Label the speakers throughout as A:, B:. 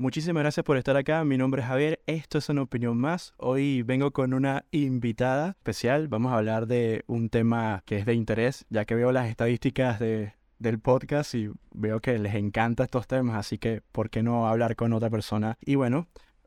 A: Muchísimas gracias por estar acá. Mi nombre es Javier. Esto es una opinión más. Hoy vengo con una invitada especial. Vamos a hablar de un tema que es de interés, ya que veo las estadísticas de, del podcast y veo que les encanta estos temas, así que ¿por qué no hablar con otra persona? Y bueno,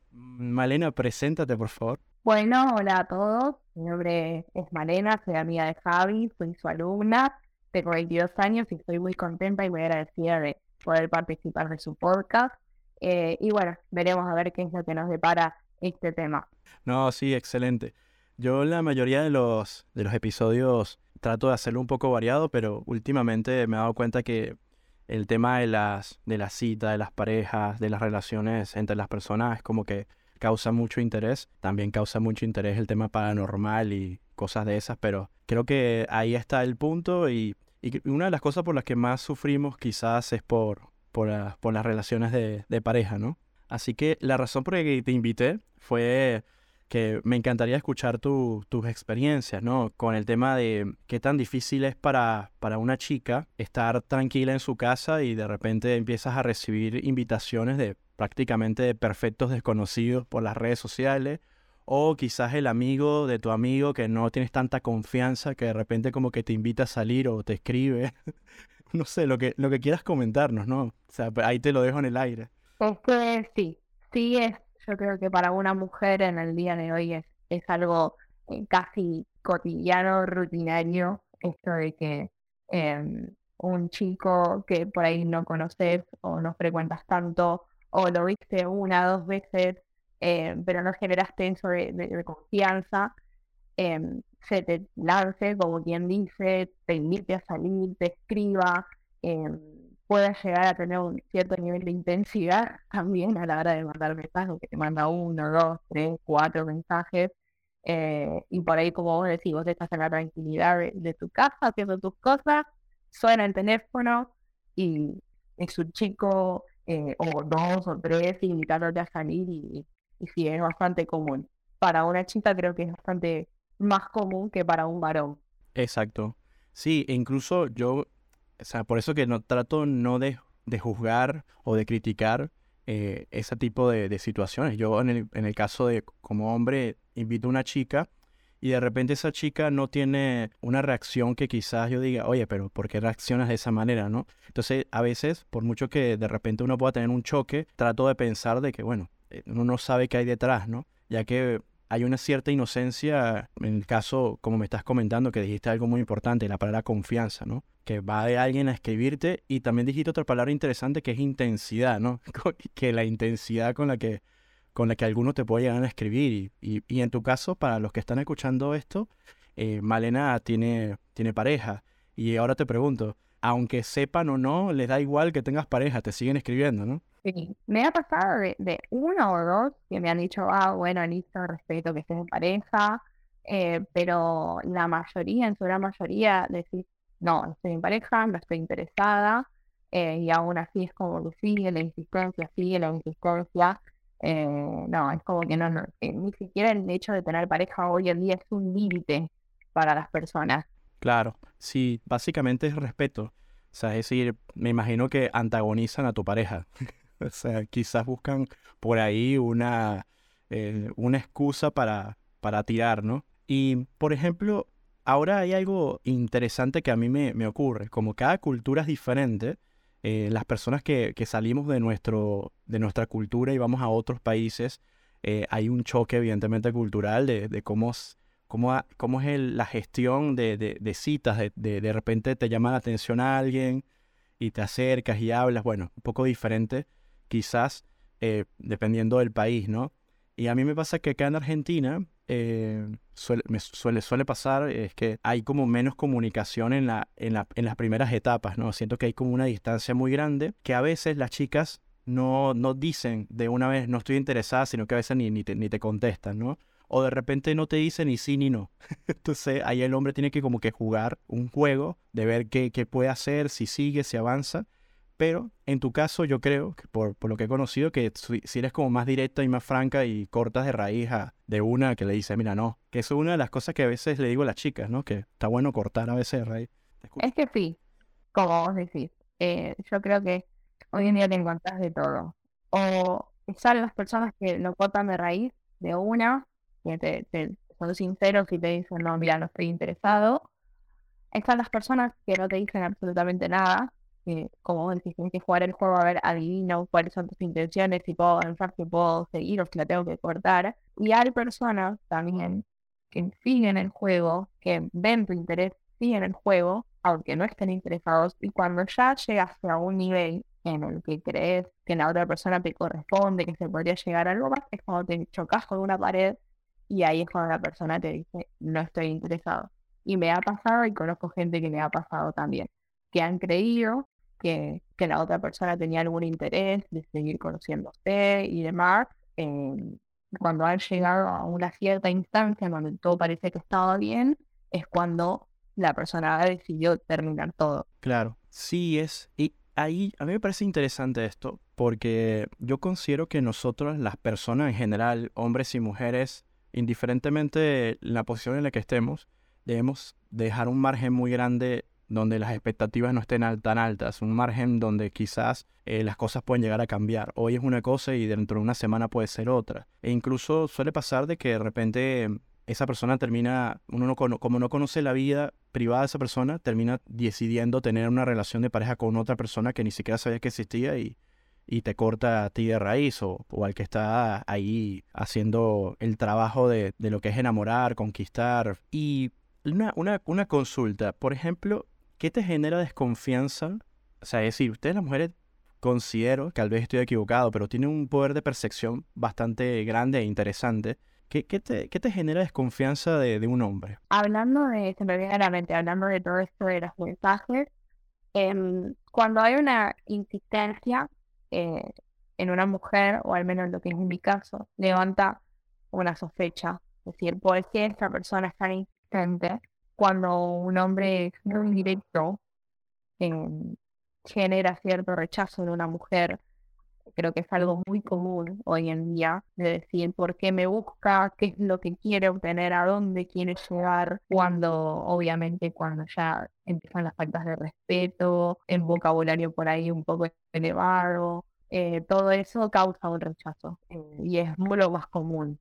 A: Malena, preséntate por favor.
B: Bueno, hola a todos. Mi nombre es Malena, soy amiga de Javi, soy su alumna, tengo 22 años y estoy muy contenta y muy agradecida de poder participar de su podcast. Eh, y bueno, veremos a ver qué es lo que nos depara este tema.
A: No, sí, excelente. Yo la mayoría de los, de los episodios trato de hacerlo un poco variado, pero últimamente me he dado cuenta que el tema de las, de la cita, de las parejas, de las relaciones entre las personas es como que causa mucho interés. También causa mucho interés el tema paranormal y cosas de esas, pero creo que ahí está el punto y, una de las cosas por las que más sufrimos quizás es por, por, las relaciones de, pareja, ¿no? Así que la razón por la que te invité fue que me encantaría escuchar tus experiencias, ¿no? Con el tema de qué tan difícil es para, para una chica estar tranquila en su casa y de repente empiezas a recibir invitaciones de prácticamente de perfectos desconocidos por las redes sociales, o quizás el amigo de tu amigo que no tienes tanta confianza que de repente como que te invita a salir o te escribe. no sé, lo que, lo que quieras comentarnos, ¿no? O sea, ahí te lo dejo en el aire.
B: Es que sí, sí es, yo creo que para una mujer en el día de hoy es, es algo eh, casi cotidiano, rutinario, esto de que em, un chico que por ahí no conoces o no frecuentas tanto o lo viste una, dos veces, eh, pero no generaste eso de, confianza, em, se te lance, como quien dice, te invite a salir, te escriba, eh, llegar a tener un cierto nivel de intensidad también a la hora de mandar mensajes, que te manda uno, dos, tres, cuatro mensajes, eh, y por ahí, como vos decís, vos estás en la tranquilidad de, tu casa haciendo tus cosas, suena el teléfono y es un chico eh, o dos o tres, invitarlos a salir y, y sí, es bastante común. Para una chica creo que es bastante más común que para un varón.
A: Exacto. Sí, e incluso yo, o sea, por eso que no trato no de, de juzgar o de criticar eh, ese tipo de, de, situaciones. Yo en el, en el caso de como hombre invito a una chica y de repente esa chica no tiene una reacción que quizás yo diga, oye, pero ¿por qué reaccionas de esa manera, no? Entonces, a veces, por mucho que de repente uno pueda tener un choque, trato de pensar de que, bueno, eh, uno no sabe qué hay detrás, ¿no? Ya que hay una cierta inocencia, en el caso, como me estás comentando, que dijiste algo muy importante, la palabra confianza, ¿no? Que va de alguien a escribirte y también dijiste otra palabra interesante que es intensidad, ¿no? que la intensidad con la que con la que algunos te puede llegar a escribir. Y, y, en tu caso, para los que están escuchando esto, eh, Malena tiene, tiene pareja. Y ahora te pregunto, aunque sepan o no, les da igual que tengas pareja, te siguen escribiendo, ¿no?
B: Sí, me ha pasado de, uno o dos que me han dicho, ah, bueno, listo, respeto que estés en pareja, eh, pero la mayoría, en su gran mayoría, decís, no, estoy en pareja, no estoy interesada, eh, y aún así es como que sigue la insistencia, sigue la insistencia, eh, no, es como que no, no eh, ni siquiera el hecho de tener pareja hoy en día es un límite para las personas.
A: Claro, sí, básicamente es respeto. O sea, es decir, me imagino que antagonizan a tu pareja. o sea, quizás buscan por ahí una, eh, una excusa para, para tirar, ¿no? Y, por ejemplo, ahora hay algo interesante que a mí me, me ocurre. Como cada cultura es diferente, eh, las personas que, salimos de, nuestro, de nuestra cultura y vamos a otros países, eh, hay un choque evidentemente cultural de, cómo, cómo, cómo es la gestión de, citas, de, de, repente te llama la atención a alguien y te acercas y hablas, bueno, un poco diferente quizás eh, dependiendo del país, ¿no? Y a mí me pasa que acá en Argentina eh, suele, me pasar es que hay como menos comunicación en, la, en, la, en las primeras etapas, ¿no? Siento que hay como una distancia muy grande que a veces las chicas no, no dicen de una vez no estoy interesada, sino que a veces ni, ni, te, ni te contestan, ¿no? O de repente no te dicen ni sí ni no. Entonces ahí el hombre tiene que como que jugar un juego de ver qué, qué puede hacer, si sigue, si avanza. Pero en tu caso, yo creo, que por, lo que he conocido, que si eres como más directa y más franca y cortas de raíz a, de una que le dice, mira, no. Que eso es una de las cosas que a veces le digo a las chicas, ¿no? Que está bueno cortar a veces de raíz.
B: Es que sí, como vos decís. Eh, yo creo que hoy en día te encontrás de todo. O están las personas que lo cortan de raíz de una, que te, son sinceros y te dicen, no, mira, no estoy interesado. Están las personas que no te dicen absolutamente nada, como decís, tienes que jugar el juego a ver, adivino cuáles son tus intenciones, si puedo avanzar, si puedo seguir o si la tengo que cortar. Y hay personas también que siguen el juego, que ven tu interés, siguen el juego, aunque no estén interesados, y cuando ya llegas a un nivel en el que crees que la otra persona te corresponde, que se podría llegar a algo más, es cuando te chocas con una pared y ahí es cuando la persona te dice, no estoy interesado. Y me ha pasado y conozco gente que me ha pasado también, que han creído que, que la otra persona tenía algún interés de seguir conociéndose y demás. Em, cuando han llegado a una cierta instancia donde todo parece que estaba bien, es cuando la persona decidió terminar todo.
A: Claro, sí es. Y ahí a mí me parece interesante esto, porque yo considero que nosotros, las personas en general, hombres y mujeres, indiferentemente de la posición en la que estemos, debemos dejar un margen muy grande donde las expectativas no estén tan altas, un margen donde quizás eh, las cosas pueden llegar a cambiar. Hoy es una cosa y dentro de una semana puede ser otra. E incluso suele pasar de que de repente esa persona termina, uno no, como no conoce la vida privada de esa persona, termina decidiendo tener una relación de pareja con otra persona que ni siquiera sabía que existía y, y te corta a ti de raíz o, o, al que está ahí haciendo el trabajo de, de, lo que es enamorar, conquistar. Y una, una, una consulta, por ejemplo, ¿qué te genera desconfianza? O sea, es decir, ustedes las mujeres considero, que tal vez estoy equivocado, pero tienen un poder de percepción bastante grande e interesante ¿Qué, te, ¿Qué, te, genera desconfianza de, un hombre?
B: Hablando de, se hablando de todo esto de los mensajes, eh, cuando hay una insistencia eh, en una mujer, o al menos lo que es en mi caso, levanta una sospecha. Es decir, ¿por qué esta persona es tan insistente? Cuando un hombre es muy directo, genera cierto rechazo de una mujer creo que es algo muy común hoy en día, de decir por qué me busca, qué es lo que quiere obtener, a dónde quiere llegar, cuando obviamente cuando ya empiezan las faltas de respeto, el vocabulario por ahí un poco elevado, eh, todo eso causa un rechazo eh, y es muy lo más común,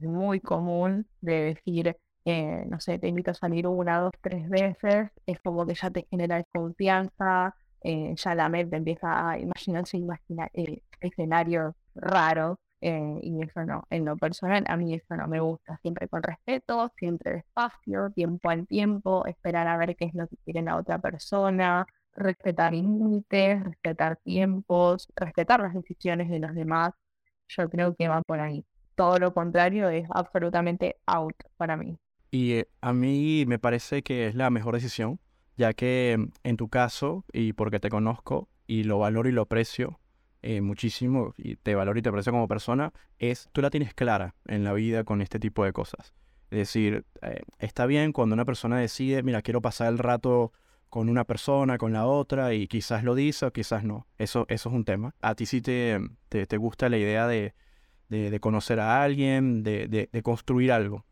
B: muy común de decir eh, no sé, te invito a salir una, dos, tres veces, es como que ya te genera desconfianza, eh, ya la mente empieza a imaginarse imagina, eh, escenarios raros eh, y eso no, en lo personal a mí eso no me gusta, siempre con respeto, siempre despacio, tiempo al tiempo, esperar a ver qué es lo que quiere la otra persona, respetar límites, respetar tiempos, respetar las decisiones de los demás, yo creo que va por ahí. Todo lo contrario es absolutamente out para mí.
A: Y eh, a mí me parece que es la mejor decisión ya que mm, en tu caso, y porque te conozco y lo valoro y lo aprecio eh, muchísimo, y te valoro y te aprecio como persona, es tú la tienes clara en la vida con este tipo de cosas. Es decir, eh, está bien cuando una persona decide, mira, quiero pasar el rato con una persona, con la otra, y quizás lo dice o quizás no. Eso, eso es un tema. A ti sí te, te, gusta la idea de, de, conocer a alguien, de, de construir algo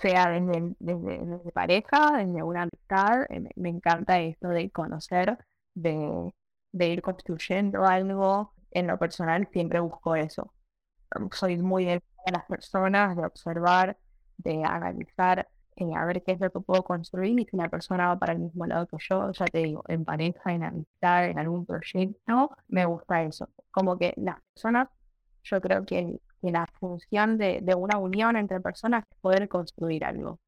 B: sea desde, desde, pareja, desde una amistad. Eh, me, encanta esto de conocer, de, de, ir construyendo algo. En lo personal siempre busco eso. Soy muy de las personas, de observar, de analizar, eh, a ver qué es lo que puedo construir y si la persona va para el mismo lado que yo, ya te digo, en pareja, en amistad, en algún proyecto, me gusta eso. Como que las personas, yo creo que y la función de, una unión entre personas es poder construir algo.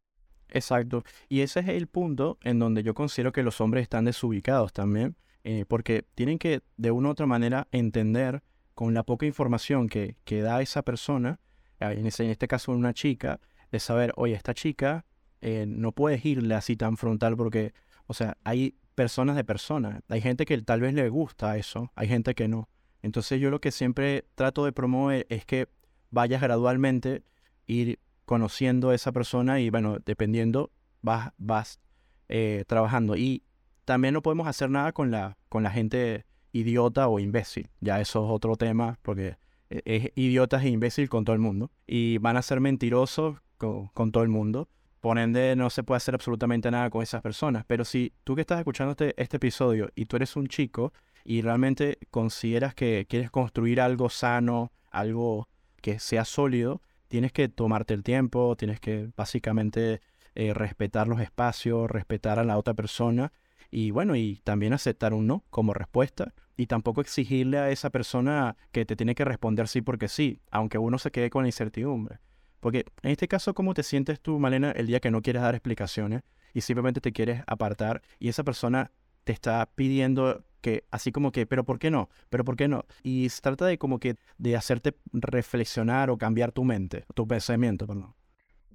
A: Exacto. Y ese es el punto en donde yo considero que los hombres están desubicados también, eh, porque tienen que de una u otra manera entender con la poca información que, que da esa persona, eh, en, en este caso una chica, de saber, oye, esta chica eh, no puedes irle así tan frontal porque, o sea, hay personas de personas. Hay gente que tal vez le gusta eso, hay gente que no. Entonces yo lo que siempre trato de promover es que vayas gradualmente, ir conociendo a esa persona y bueno, dependiendo, vas, vas eh, trabajando. Y también no podemos hacer nada con la, con la gente idiota o imbécil. Ya eso es otro tema porque e, es idiotas e imbécil con todo el mundo. Y van a ser mentirosos con, con, todo el mundo. Por ende, no se puede hacer absolutamente nada con esas personas. Pero si tú que estás escuchando este, este episodio y tú eres un chico y realmente consideras que quieres construir algo sano, algo que sea sólido, tienes que tomarte el tiempo, tienes que básicamente eh, respetar los espacios, respetar a la otra persona y bueno, y también aceptar un no como respuesta y tampoco exigirle a esa persona que te tiene que responder sí porque sí, aunque uno se quede con la incertidumbre. Porque en este caso, ¿cómo te sientes tú, Malena, el día que no quieres dar explicaciones y simplemente te quieres apartar y esa persona te está pidiendo así como que, pero ¿por qué no? ¿Pero por qué no? Y se trata de como que de hacerte reflexionar o cambiar tu mente, tu pensamiento, perdón.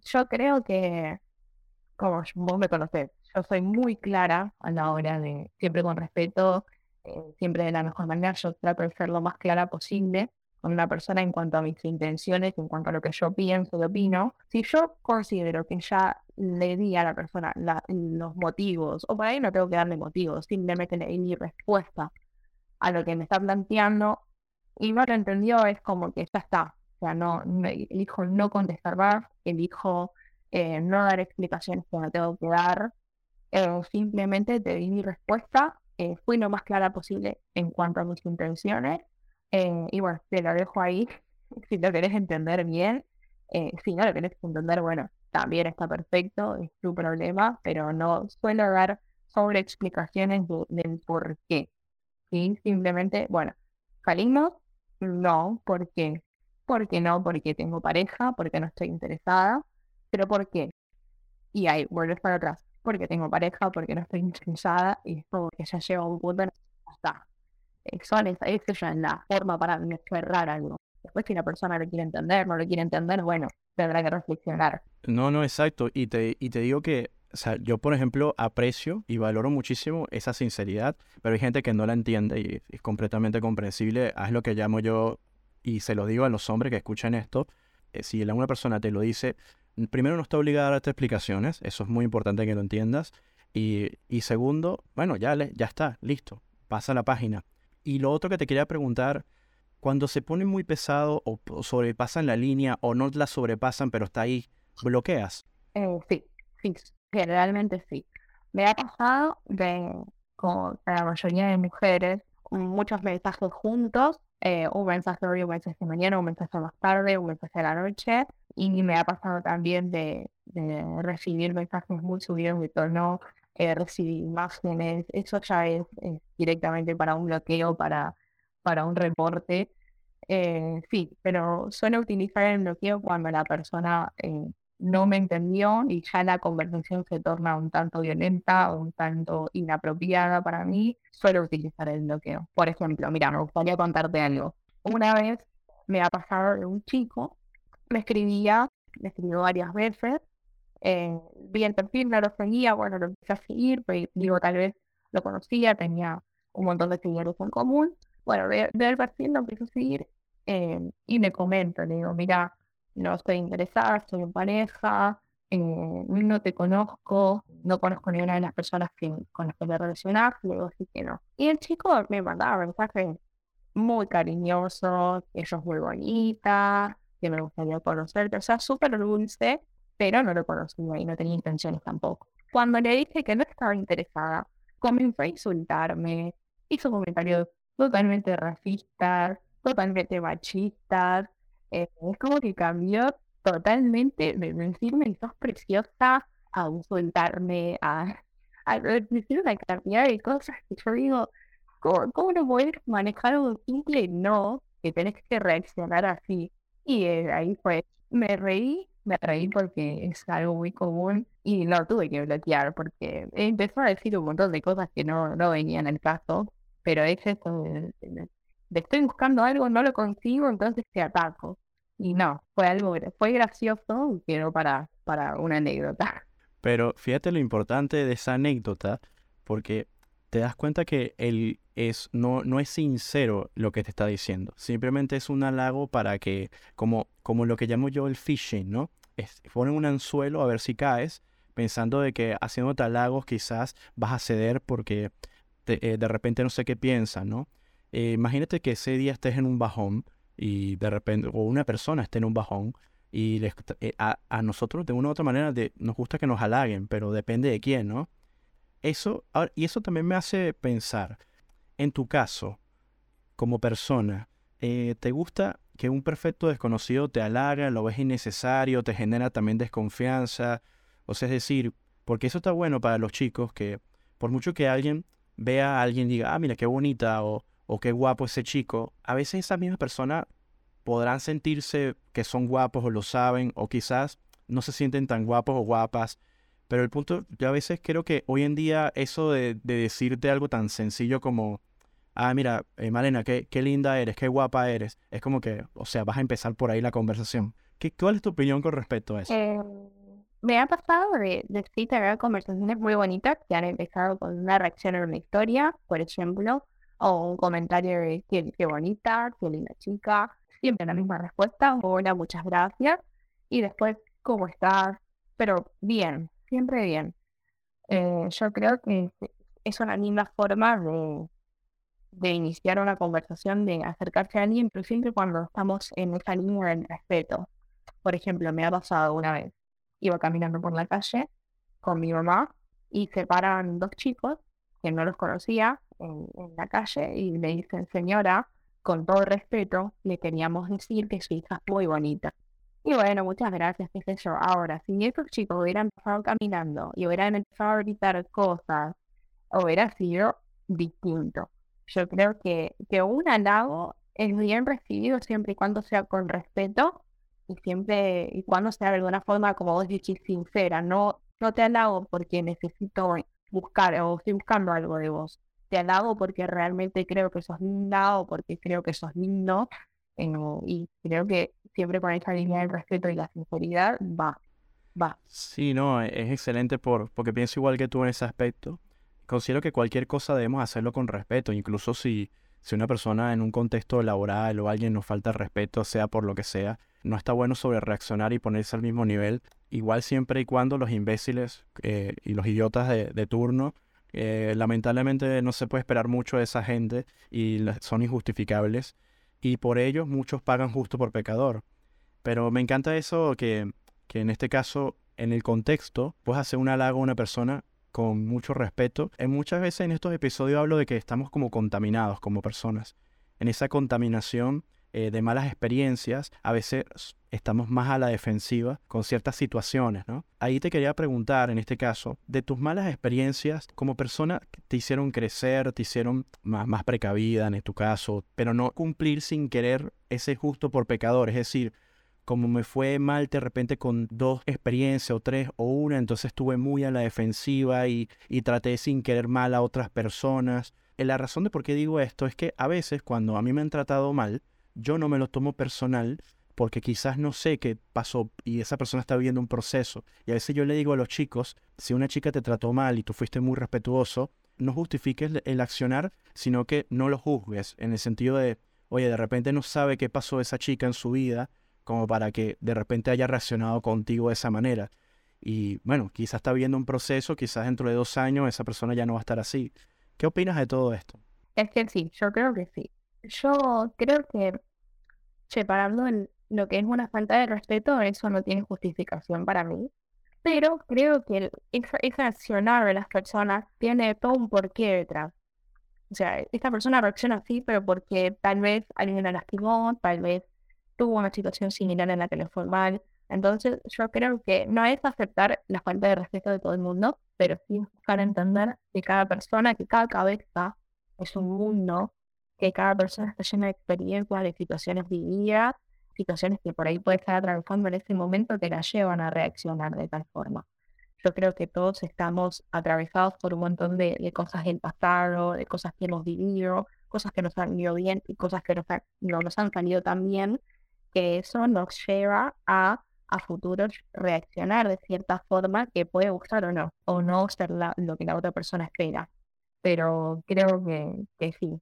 B: Yo creo que, como vos me conocés, yo soy muy clara a la hora de, siempre con respeto, eh, siempre de la mejor manera, yo trato de ser lo más clara posible con una persona en cuanto a mis intenciones, en cuanto a lo que yo pienso y opino. Si yo considero que ya le di a la persona los motivos, o por ahí no tengo que darle motivos, simplemente le di mi respuesta a lo que me está planteando y no lo entendió, es como que ya está. O sea, no, elijo no contestar más, elijo eh, no dar explicaciones que no tengo que dar, eh, simplemente te di mi respuesta, eh, fui lo más clara posible en cuanto a mis intenciones eh, y bueno, te lo dejo ahí si lo querés entender bien. Eh, si no lo querés entender, bueno, también está perfecto, es tu problema, pero no suelo dar sobre explicaciones del por qué. ¿sí? Simplemente, bueno, salimos, no, ¿por qué? Porque no, porque tengo pareja, porque no estoy interesada, pero ¿por qué? Y ahí vuelves para atrás, porque tengo pareja, porque no estoy interesada, y es como que ya lleva un punto, está son esa, es la forma para cerrar algo. Después si la persona lo quiere entender, no lo quiere entender, bueno, tendrá que reflexionar.
A: No, no, exacto. Y te, y te digo que, o sea, yo por ejemplo aprecio y valoro muchísimo esa sinceridad, pero hay gente que no la entiende y es completamente comprensible. Haz lo que llamo yo, y se lo digo a los hombres que escuchan esto, eh, si una persona te lo dice, primero no está obligada a darte explicaciones, eso es muy importante que lo entiendas. Y, y segundo, bueno, ya, ya está, listo, pasa la página. Y lo otro que te quería preguntar, cuando se pone muy pesado o, sobrepasan la línea o no la sobrepasan, pero está ahí, ¿bloqueas?
B: Eh, sí, sí, generalmente sí. Me ha pasado de, con la mayoría de mujeres, muchos mensajes juntos, eh, un mensaje hoy, un mensaje de mañana, un mensaje más tarde, un mensaje de la noche, y me ha pasado también de, recibir mensajes muy subidos de tono, eh, recibir imágenes, eso ya es, directamente para un bloqueo, para, para un reporte. Eh, sí, pero suelo utilizar el bloqueo cuando la persona eh, no me entendió y ya la conversación se torna un tanto violenta o un tanto inapropiada para mí, suelo utilizar el bloqueo. Por ejemplo, mira, me gustaría contarte algo. Una vez me ha pasado un chico, me escribía, me escribió varias veces, eh, vi el perfil, no lo seguía, bueno, lo empecé a seguir, pero digo, tal vez lo conocía, tenía un montón de seguidores en común. Bueno, veo, el perfil, lo empiezo a seguir eh, y me comento, le digo, mira, no estoy interesada, estoy en pareja, eh, no te conozco, no conozco ninguna de las personas que, con las que me relacionas, luego sí que no. Y el chico me mandaba mensajes muy cariñosos, que yo es muy bonita, que me gustaría conocerte, o sea, súper dulce, pero no lo conocía y no tenía intenciones tampoco. Cuando le dije que no estaba interesada, comenzó a insultarme, hizo comentarios totalmente racistas, totalmente machistas. Eh, es como que cambió totalmente de decirme sos preciosa a insultarme, a, a decir una cantidad de cosas que yo digo, ¿cómo, no puedes manejar un simple no? Que tenés que reaccionar así. Y eh, ahí fue, me reí me reí porque es algo muy común y lo tuve que bloquear porque empezó a decir un montón de cosas que no, no venían al caso, pero es esto estoy buscando algo, no lo consigo, entonces te ataco. Y no, fue algo, fue gracioso, pero para, para una anécdota.
A: Pero fíjate lo importante de esa anécdota, porque te das cuenta que él es, no, no es sincero lo que te está diciendo. Simplemente es un halago para que, como, como lo que llamo yo el phishing, ¿no? Es, ponen un anzuelo a ver si caes, pensando de que haciendo halagos quizás vas a ceder porque eh, de repente no sé qué piensan, ¿no? Eh, imagínate que ese día estés en un bajón y de repente, o una persona esté en un bajón y eh, a, a, nosotros de una u otra manera de, nos gusta que nos halaguen, pero depende de quién, ¿no? Eso, y eso también me hace pensar, en tu caso, como persona, eh, ¿te gusta que un perfecto desconocido te halaga, lo ves innecesario, te genera también desconfianza. O sea, es decir, porque eso está bueno para los chicos que por mucho que alguien vea a alguien y diga, ah, mira, qué bonita o, o qué guapo ese chico, a veces esa misma persona podrán sentirse que son guapos o lo saben, o quizás no se sienten tan guapos o guapas. Pero el punto, yo a veces creo que hoy en día eso de, decirte algo tan sencillo como, ah, mira, eh, Malena, qué, qué, linda eres, qué guapa eres, es como que, o sea, vas a empezar por ahí la conversación. ¿Qué, ¿Cuál es tu opinión con respecto a eso?
B: Em, me ha pasado de, de sí tener conversaciones muy bonitas que han empezado con una reacción a una historia, por ejemplo, o un comentario de qué, qué bonita, qué linda chica, siempre la misma respuesta, hola, muchas gracias, y después, ¿cómo estás? Pero bien, siempre bien. Eh, yo creo que es una linda forma de, de iniciar una conversación, de acercarse a alguien, pero siempre cuando estamos en esa línea del respeto. Por ejemplo, me ha pasado una vez, iba caminando por la calle con mi mamá y se paran dos chicos que no los conocía en, en la calle y me dicen, señora, con todo respeto, le queríamos decir que su hija es muy bonita. Y bueno, muchas gracias, qué sé yo. Ahora, si esos chicos hubieran pasado caminando y hubieran empezado a gritar cosas, hubiera sido distinto. Yo creo que, que un halago es bien recibido siempre y cuando sea con respeto y siempre y cuando sea de alguna forma, como vos decís, sincera. No, no te halago porque necesito buscar o estoy buscando algo de vos te alabo porque realmente creo que sos linda o porque creo que sos lindo. Eh, y creo que siempre con esa línea del respeto y la sinceridad va, va.
A: Sí, no, e-, es excelente por, porque pienso igual que tú en ese aspecto. Considero que cualquier cosa debemos hacerlo con respeto, incluso si, si una persona en un contexto laboral o alguien nos falta respeto, sea por lo que sea, no está bueno sobre reaccionar y ponerse al mismo nivel. Igual siempre y cuando los imbéciles eh, y los idiotas de, turno eh, lamentablemente no se puede esperar mucho de esa gente y son injustificables. Y por ello muchos pagan justo por pecador. Pero me encanta eso que, que en este caso, en el contexto, puedes hacer un halago a una persona con mucho respeto. En muchas veces en estos episodios hablo de que estamos como contaminados como personas. En esa contaminación eh, de malas experiencias, a veces estamos más a la defensiva con ciertas situaciones, ¿no? Ahí te quería preguntar, en este caso, de tus malas experiencias como persona, te hicieron crecer, te hicieron más, más precavida en tu caso, pero no cumplir sin querer ese justo por pecador, es decir, como me fue mal de repente con dos experiencias o tres o una, entonces estuve muy a la defensiva y, y traté sin querer mal a otras personas. Eh, la razón de por qué digo esto es que a veces cuando a mí me han tratado mal, yo no me lo tomo personal porque quizás no sé qué pasó y esa persona está viviendo un proceso. Y a veces yo le digo a los chicos, si una chica te trató mal y tú fuiste muy respetuoso, no justifiques el accionar, sino que no lo juzgues, en el sentido de, oye, de repente no sabe qué pasó esa chica en su vida, como para que de repente haya reaccionado contigo de esa manera. Y bueno, quizás está viviendo un proceso, quizás dentro de dos años esa persona ya no va a estar así. ¿Qué opinas de todo esto?
B: Es que sí, yo creo que sí. Yo creo que separando en lo que es una falta de respeto, eso no tiene justificación para mí. Pero creo que esa, accionar de las personas tiene todo un porqué detrás. O sea, esta persona reacciona así, pero porque tal vez alguien la lastimó, tal vez tuvo una situación similar en la que le fue mal. Entonces, yo creo que no es aceptar la falta de respeto de todo el mundo, pero sí buscar entender que cada persona, que cada cabeza es un mundo que cada persona está llena de experiencias, de situaciones vividas, situaciones que por ahí puede estar atravesando en ese momento que la llevan a reaccionar de tal forma. Yo creo que todos estamos atravesados por un montón de, cosas del pasado, de cosas que hemos vivido, cosas que nos han ido bien y cosas que no nos han salido tan bien, que eso nos lleva a a futuro reaccionar de cierta forma que puede gustar o no, o no ser lo que la otra persona espera. Pero creo que, que sí,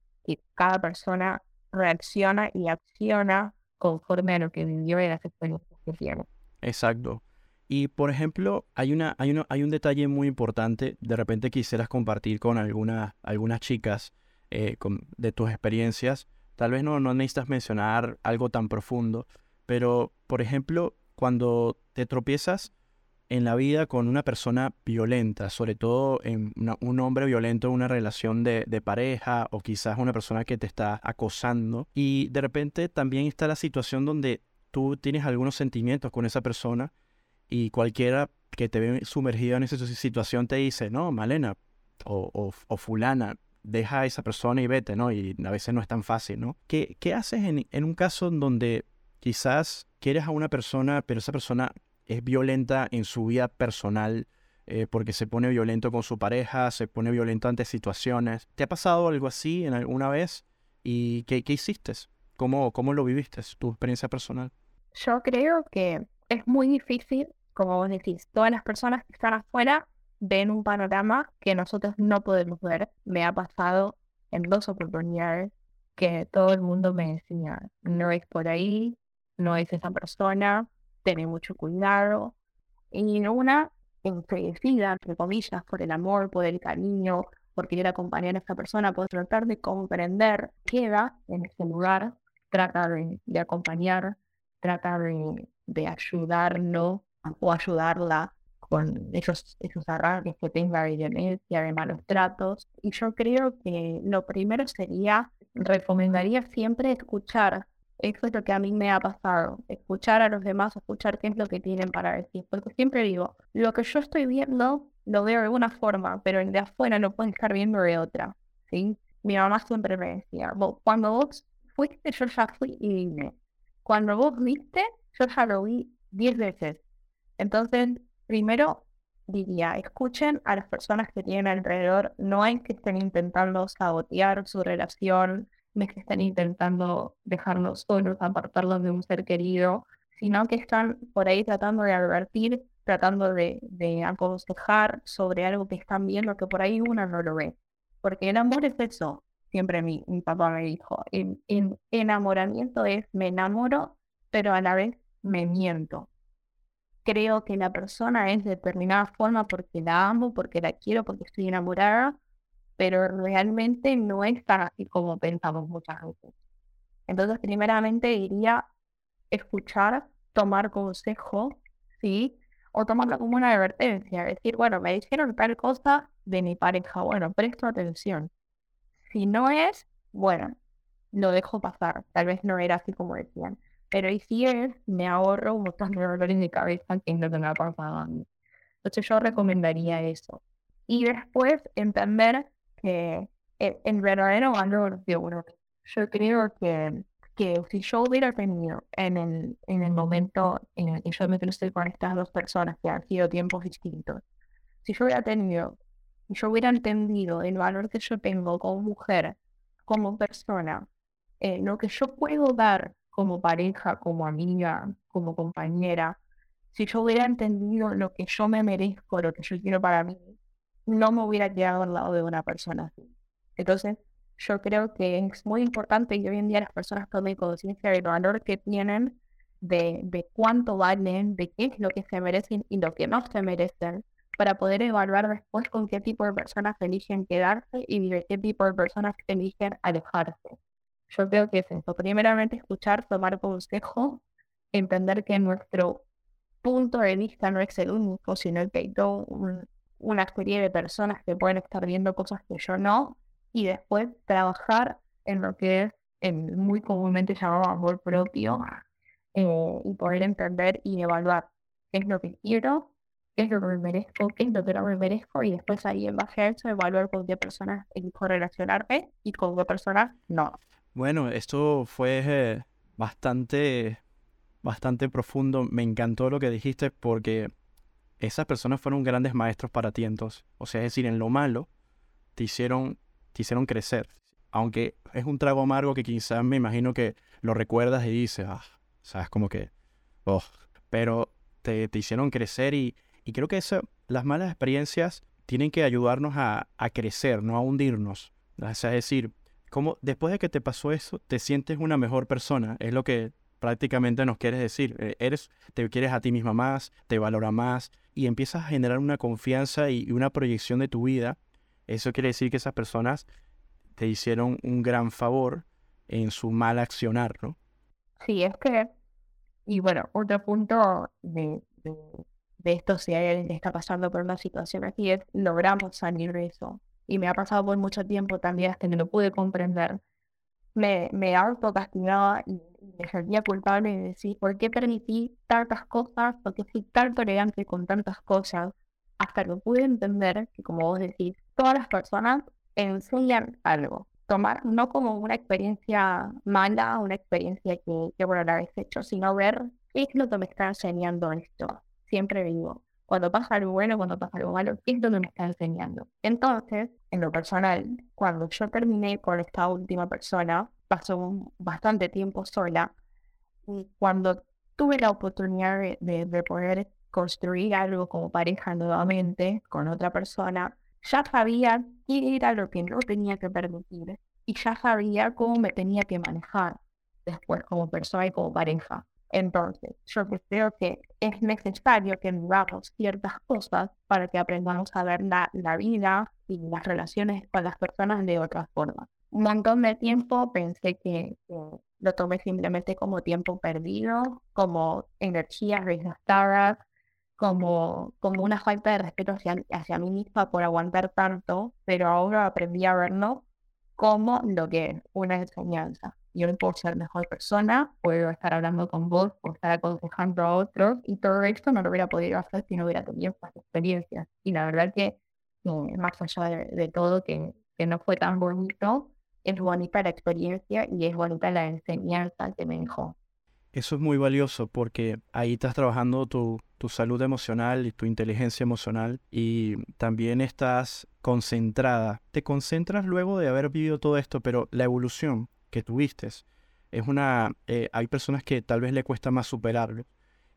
B: cada persona reacciona y acciona conforme a lo que vivió y las experiencias que tiene.
A: Exacto. Y por ejemplo, hay, una, hay, una, hay un detalle muy importante, de repente quisieras compartir con alguna, algunas chicas eh, de tus experiencias. Tal vez no, no necesitas mencionar algo tan profundo, pero por ejemplo, cuando te tropiezas en la vida con una persona violenta, sobre todo en un hombre violento en una relación de, pareja o quizás una persona que te está acosando. Y de repente también está la situación donde tú tienes algunos sentimientos con esa persona y cualquiera que te ve sumergido en esa situación te dice, no, Malena o, o, fulana, deja a esa persona y vete, ¿no? Y a veces no es tan fácil, ¿no? ¿Qué, qué haces en, en un caso en donde quizás quieres a una persona, pero esa persona es violenta en su vida personal? Eh, porque se pone violento con su pareja, se pone violento ante situaciones. ¿Te ha pasado algo así en alguna vez? ¿Y qué, qué hiciste? ¿Cómo, ¿Cómo lo viviste, tu experiencia personal?
B: Yo creo que es muy difícil, como vos decís, todas las personas que están afuera ven un panorama que nosotros no podemos ver. Me ha pasado en dos oportunidades que todo el mundo me decía, no es por ahí, no es esa persona, ten mucho cuidado. Y una, enfurecida, entre comillas, por el amor, por el cariño, por querer acompañar a esa persona, por tratar de comprender, queda en ese lugar, tratar de, acompañar, tratar de, de ayudarlo o ayudarla con esos, esos arranques que tenga de violencia, de malos tratos. Y yo creo que lo primero sería, recomendaría siempre escuchar. Eso es lo que a mí me ha pasado. Escuchar a los demás, escuchar qué es lo que tienen para decir. Porque siempre digo, lo que yo estoy viendo lo veo de una forma, pero el de afuera lo pueden estar viendo de otra. ¿sí? Mi mamá siempre me decía, cuando vos fuiste, yo ya fui y vine. Cuando vos viste, yo ya lo vi diez veces. Entonces, Primero, diría, escuchen a las personas que tienen alrededor, no hay que estén intentando sabotear su relación, no es que estén intentando dejarlos solos, apartarlos de un ser querido, sino que están por ahí tratando de advertir, tratando de, de aconsejar sobre algo que están viendo que por ahí uno no lo ve. Porque el amor es eso, siempre mi, mi papá me dijo, el enamoramiento es me enamoro, pero a la vez me miento creo que la persona es de determinada forma porque la amo, porque la quiero, porque estoy enamorada, pero realmente no es tan así como pensamos muchas veces. Entonces, primeramente diría escuchar, tomar consejo, ¿sí? O tomarlo como una advertencia, decir, bueno, me dijeron tal cosa de mi pareja, bueno, presto atención. Si no es, bueno, lo dejo pasar, tal vez no era así como decían. Pero si es, me ahorro muchos dolores de cabeza que no tenga por pagando. Entonces yo recomendaría eso. Y después entender que en verdadero valor de uno. Yo creo que, que si yo hubiera tenido en el, en el momento en el que yo me crucé con estas dos personas que han sido tiempos distintos, si yo hubiera tenido, si yo hubiera entendido el valor que yo tengo como mujer, como persona, eh, lo que yo puedo dar como pareja, como amiga, como compañera, si yo hubiera entendido lo que yo me merezco, lo que yo quiero para mí, no me hubiera quedado al lado de una persona. Entonces, yo creo que es muy importante que hoy en día las personas tomen conciencia del valor que tienen, de, de cuánto valen, de qué es lo que se merecen y lo que no se merecen, para poder evaluar después con qué tipo de personas eligen quedarse y de qué tipo de personas eligen alejarse. Yo creo que es eso. Primeramente, escuchar, tomar consejo, entender que nuestro punto de vista no es el único, sino que hay toda una serie de personas que pueden estar viendo cosas que yo no, y después trabajar en lo que es muy comúnmente llamado amor propio eh, y poder entender y evaluar qué es lo que quiero, qué es lo que me merezco, qué es lo que no me merezco, y después ahí en base a eso evaluar con qué personas elijo relacionarme y con qué personas no.
A: Bueno, esto fue eh, bastante, bastante profundo. Me encantó lo que dijiste porque esas personas fueron grandes maestros para ti entonces. O sea, es decir, en lo malo te hicieron, te hicieron crecer. Aunque es un trago amargo que quizás me imagino que lo recuerdas y dices, ah, sabes, como que, oh, pero te, te hicieron crecer y, y creo que eso, las malas experiencias tienen que ayudarnos a, a crecer, no a hundirnos. O sea, es decir, ¿Cómo después de que te pasó eso, te sientes una mejor persona? Es lo que prácticamente nos quieres decir. Eh, eres, te quieres a ti misma más, te valora más y empiezas a generar una confianza y una proyección de tu vida. Eso quiere decir que esas personas te hicieron un gran favor en su mal accionar, ¿no?
B: Sí, es que, y bueno, otro punto de, de esto si alguien está pasando por una situación así es logramos salir de eso. Y me ha pasado por mucho tiempo también hasta que lo pude comprender. Me, me autocastigaba y me sentía culpable de decir, ¿por qué permití tantas cosas? ¿Por qué fui tan tolerante con tantas cosas? Hasta que pude entender que, como vos decís, todas las personas enseñan algo. Tomar no como una experiencia mala, una experiencia que, que bueno, la habéis hecho, sino ver qué es lo que me está enseñando esto. Siempre digo, cuando pasa algo bueno, cuando pasa algo malo, es lo que me está enseñando. Entonces, en lo personal, cuando yo terminé con esta última persona, pasó bastante tiempo sola, y cuando tuve la oportunidad de, de poder construir algo como pareja nuevamente con otra persona, ya sabía qué era lo que no tenía que permitir y ya sabía cómo me tenía que manejar después como persona y como pareja. Entonces, yo creo que es necesario que vivamos ciertas cosas para que aprendamos a ver la, la vida y las relaciones con las personas de otra forma. Un montón de tiempo pensé que, lo tomé simplemente como tiempo perdido, como energías desgastadas, como, como una falta de respeto hacia, hacia mí misma por aguantar tanto, pero ahora aprendí a verlo como lo que es una enseñanza. Yo no puedo ser mejor persona, puedo estar hablando con vos, puedo estar aconsejando a otros, y todo esto no lo hubiera podido hacer si no hubiera tenido estas experiencias. Y la verdad que, más allá de, todo, que, que no fue tan bonito, es bonita la experiencia y es bonita la enseñanza que me dejó.
A: Eso es muy valioso porque ahí estás trabajando tu, tu salud emocional y tu inteligencia emocional y también estás concentrada. Te concentras luego de haber vivido todo esto, pero la evolución que tuviste es una... Eh, hay personas que tal vez le cuesta más superarlo.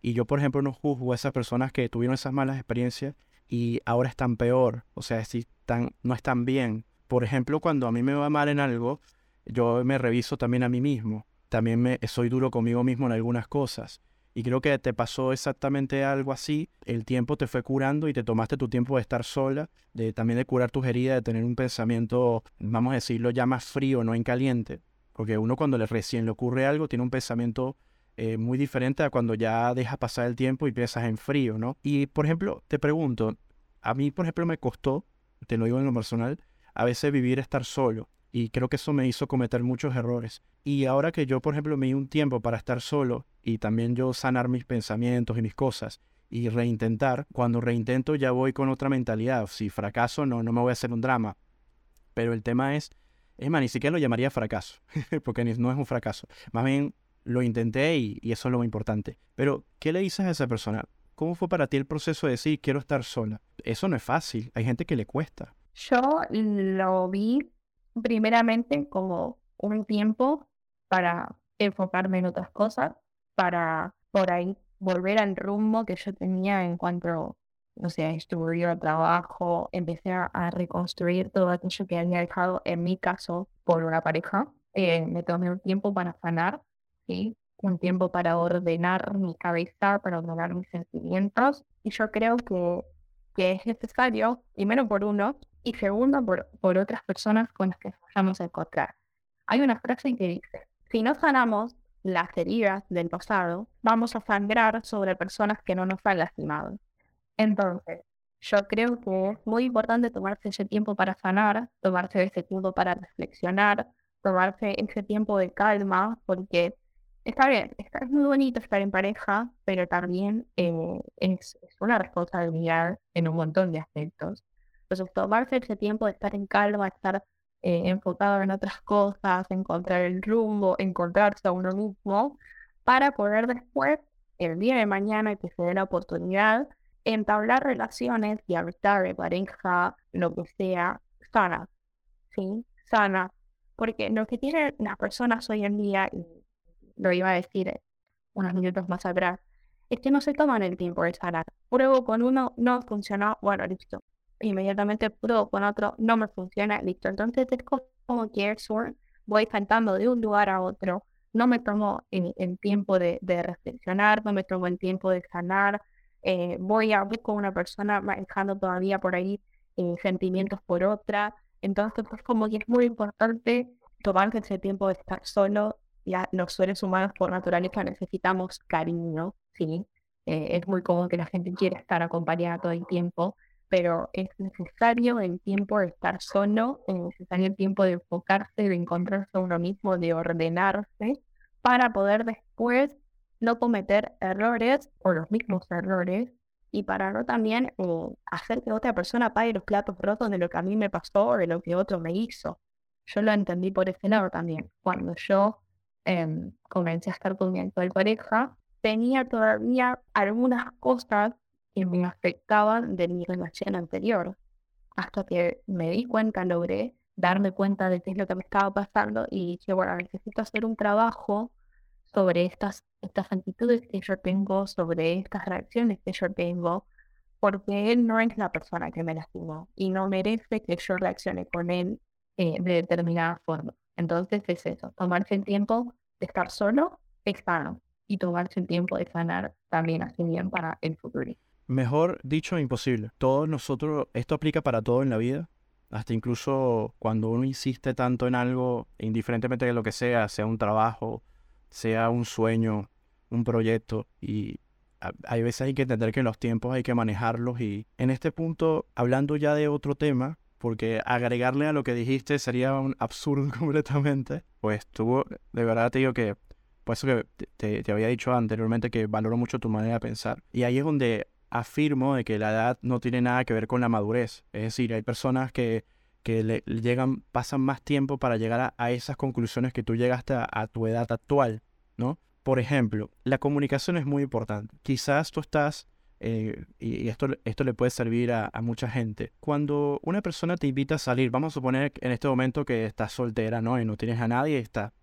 A: Y yo, por ejemplo, no juzgo a esas personas que tuvieron esas malas experiencias y ahora están peor. O sea, si están, no están bien. Por ejemplo, cuando a mí me va mal en algo, yo me reviso también a mí mismo también me, soy duro conmigo mismo en algunas cosas. Y creo que te pasó exactamente algo así. El tiempo te fue curando y te tomaste tu tiempo de estar sola, de también de curar tus heridas, de tener un pensamiento, vamos a decirlo, ya más frío, no en caliente. Porque uno cuando le recién le ocurre algo tiene un pensamiento eh, muy diferente a cuando ya deja pasar el tiempo y piensas en frío, ¿no? Y por ejemplo, te pregunto, a mí por ejemplo me costó, te lo digo en lo personal, a veces vivir estar solo. Y creo que eso me hizo cometer muchos errores. Y ahora que yo, por ejemplo, me di un tiempo para estar solo y también yo sanar mis pensamientos y mis cosas y reintentar, cuando reintento ya voy con otra mentalidad. Si fracaso, no, no me voy a hacer un drama. Pero el tema es, es más, ni siquiera lo llamaría fracaso, porque no es un fracaso. Más bien lo intenté y, y eso es lo importante. Pero, ¿qué le dices a esa persona? ¿Cómo fue para ti el proceso de decir quiero estar sola? Eso no es fácil, hay gente que le cuesta.
B: Yo lo vi primeramente como un tiempo para enfocarme en otras cosas, para por ahí volver al rumbo que yo tenía en cuanto, no sé, a estudio, trabajo, empecé a, reconstruir todo aquello que había dejado, en mi caso, por una pareja. Eh, me tomé un tiempo para sanar, ¿sí? un tiempo para ordenar mi cabeza, para ordenar mis sentimientos. Y yo creo que, que es necesario, primero por uno, y segundo, por, por otras personas con las que nos vamos a encontrar. Hay una frase que dice, si no sanamos las heridas del pasado, vamos a sangrar sobre personas que no nos han lastimado. Entonces, yo creo que es muy importante tomarse ese tiempo para sanar, tomarse ese tiempo para reflexionar, tomarse ese tiempo de calma, porque está bien, es muy bonito estar en pareja, pero también eh, es, es, una responsabilidad en un montón de aspectos. Entonces, tomarse ese tiempo de estar en calma, estar eh, enfocado en otras cosas, encontrar el rumbo, encontrarse a uno mismo, para poder después, el día de mañana, que se dé la oportunidad, entablar relaciones y hablar de pareja, lo que sea, sanas, ¿sí? Sanas. Porque lo que tienen las personas hoy en día, lo iba a decir unos minutos más atrás, es que no se toman el tiempo de sanar. Pruebo con uno, no funciona, bueno, listo, inmediatamente pruebo con otro, no me funciona, listo. Entonces es como que voy saltando de un lugar a otro, no me tomo el, tiempo de, reflexionar, no me tomo el tiempo de sanar, eh, voy a hablar con una persona manejando todavía por ahí eh, sentimientos por otra. Entonces es como que es muy importante tomarse ese tiempo de estar solo. Ya los seres humanos por naturaleza necesitamos cariño, ¿sí? eh, es muy común que la gente quiera estar acompañada todo el tiempo, pero es necesario el tiempo de estar solo, es necesario el tiempo de enfocarse, de encontrarse a uno mismo, de ordenarse, para poder después no cometer errores o los mismos errores y para no también eh, hacer que otra persona pague los platos rotos de lo que a mí me pasó o de lo que otro me hizo. Yo lo entendí por ese lado también. Cuando yo em, comencé a estar con mi actual pareja, tenía todavía algunas cosas que me afectaban de mi relación anterior. Hasta que me di cuenta, logré darme cuenta de qué es lo que me estaba pasando y dije, bueno, necesito hacer un trabajo sobre estas, estas actitudes que yo tengo, sobre estas reacciones que yo tengo, porque él no es la persona que me lastimó y no merece que yo reaccione con él eh, de determinada forma. Entonces es eso, tomarse el tiempo de estar solo es sano y tomarse el tiempo de sanar también hace bien para el futuro.
A: Mejor dicho, imposible. Todos nosotros, esto aplica para todo en la vida, hasta incluso cuando uno insiste tanto en algo, indiferentemente de lo que sea, sea un trabajo, sea un sueño, un proyecto, y hay veces hay que entender que los tiempos hay que manejarlos y en este punto, hablando ya de otro tema, porque agregarle a lo que dijiste sería un absurdo completamente, pues tú, de verdad te digo que, por eso que te, te había dicho anteriormente que valoro mucho tu manera de pensar. Y ahí es donde afirmo de que la edad no tiene nada que ver con la madurez. Es decir, hay personas que, que le, llegan, pasan más tiempo para llegar a, esas conclusiones que tú llegaste a, tu edad actual, ¿no? Por ejemplo, la comunicación es muy importante. Quizás tú estás, eh, y, esto, esto le puede servir a, mucha gente, cuando una persona te invita a salir, vamos a suponer en este momento que estás soltera, ¿no? Y no tienes a nadie y está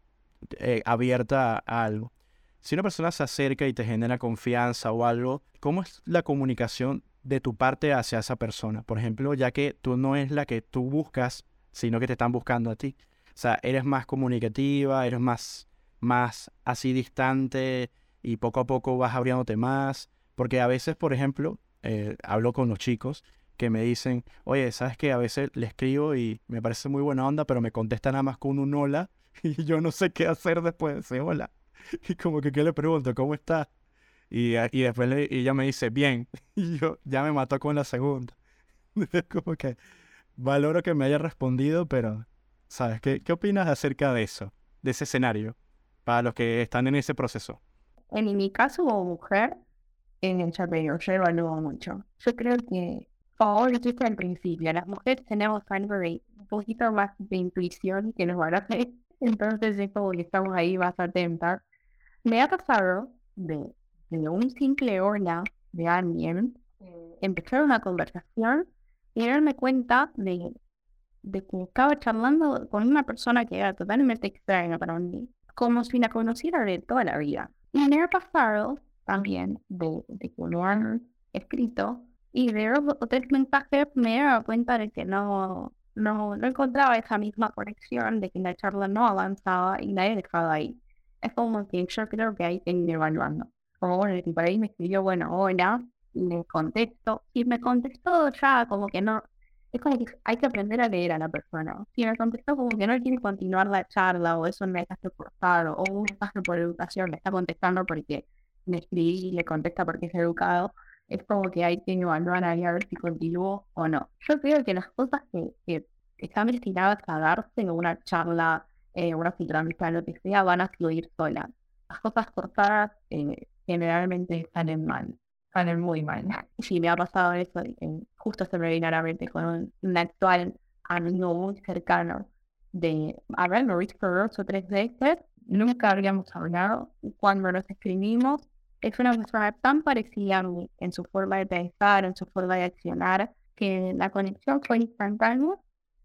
A: eh, abierta a algo. Si una persona se acerca y te genera confianza o algo, ¿cómo es la comunicación de tu parte hacia esa persona? Por ejemplo, ya que tú no es la que tú buscas, sino que te están buscando a ti. O sea, eres más comunicativa, eres más, más así distante y poco a poco vas abriéndote más. Porque a veces, por ejemplo, eh, hablo con los chicos que me dicen, oye, ¿sabes qué? A veces le escribo y me parece muy buena onda, pero me contesta nada más con un hola y yo no sé qué hacer después de ese hola. Y como que, ¿qué le pregunto? ¿Cómo está? Y, y después ella me dice, bien. Y yo ya me mató con la segunda. como que valoro que me haya respondido, pero, ¿sabes? ¿Qué, ¿Qué opinas acerca de eso? De ese escenario, para los que están en ese proceso.
B: En mi caso como mujer, en el chapeo, yo evalúo mucho. Yo creo que, como dijiste al principio, las mujeres tenemos un poquito más de intuición que los varones. Entonces es como que estamos ahí más atentas me ha pasado de, de un simple hola de alguien eh, empezar una conversación y darme cuenta de, de que estaba charlando con una persona que era totalmente extraña para mí, como si la conociera de toda la vida. Y me ha pasado también de, de que lo han escrito y de otros mensajes me he dado cuenta de que no, no, no encontraba esa misma conexión, de que la charla no avanzaba y nadie dejaba ahí es como que yo creo que hay que ir evaluando. Como bueno, y por ahí me escribió, bueno, hola, le contesto, y me contestó ya como que no, es como que hay que aprender a leer a la persona. Si me contestó como que no quiere continuar la charla, o eso me mensaje forzar, o un mensaje por educación, me está contestando porque me escribí y le contesta porque es educado, es como que hay que evaluar a ver si continúo o no. Yo creo que las cosas que, que están destinadas a darse en una charla eh, una filtramista, lo que sea, van a fluir solas. Las cosas cortadas eh, generalmente salen mal, salen muy mal. Sí, me ha pasado eso, justo se me viene a la mente con un, actual amigo muy cercano de haberme visto dos o tres veces, nunca habíamos hablado, cuando nos escribimos, es una persona tan parecida a mí en su forma de pensar, en su forma de accionar, que la conexión fue instantánea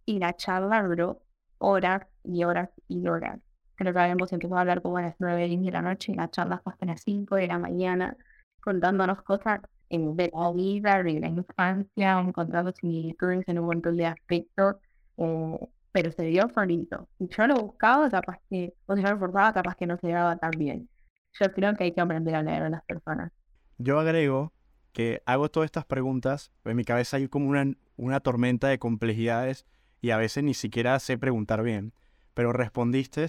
B: y la charla duró horas y horas y horas. Creo que habíamos empezado a hablar como a las 9 de la noche y la charla fue hasta las 5 de la mañana, contándonos cosas en de la vida, de la infancia, encontrando similitudes en un montón de aspectos, eh, pero se dio bonito. Y yo lo buscaba, capaz que, o si yo lo forzaba, capaz que no se daba tan bien. Yo creo que hay que aprender a leer a las personas.
A: Yo agrego que hago todas estas preguntas, en mi cabeza hay como una, una tormenta de complejidades y a veces ni siquiera sé preguntar bien, pero respondiste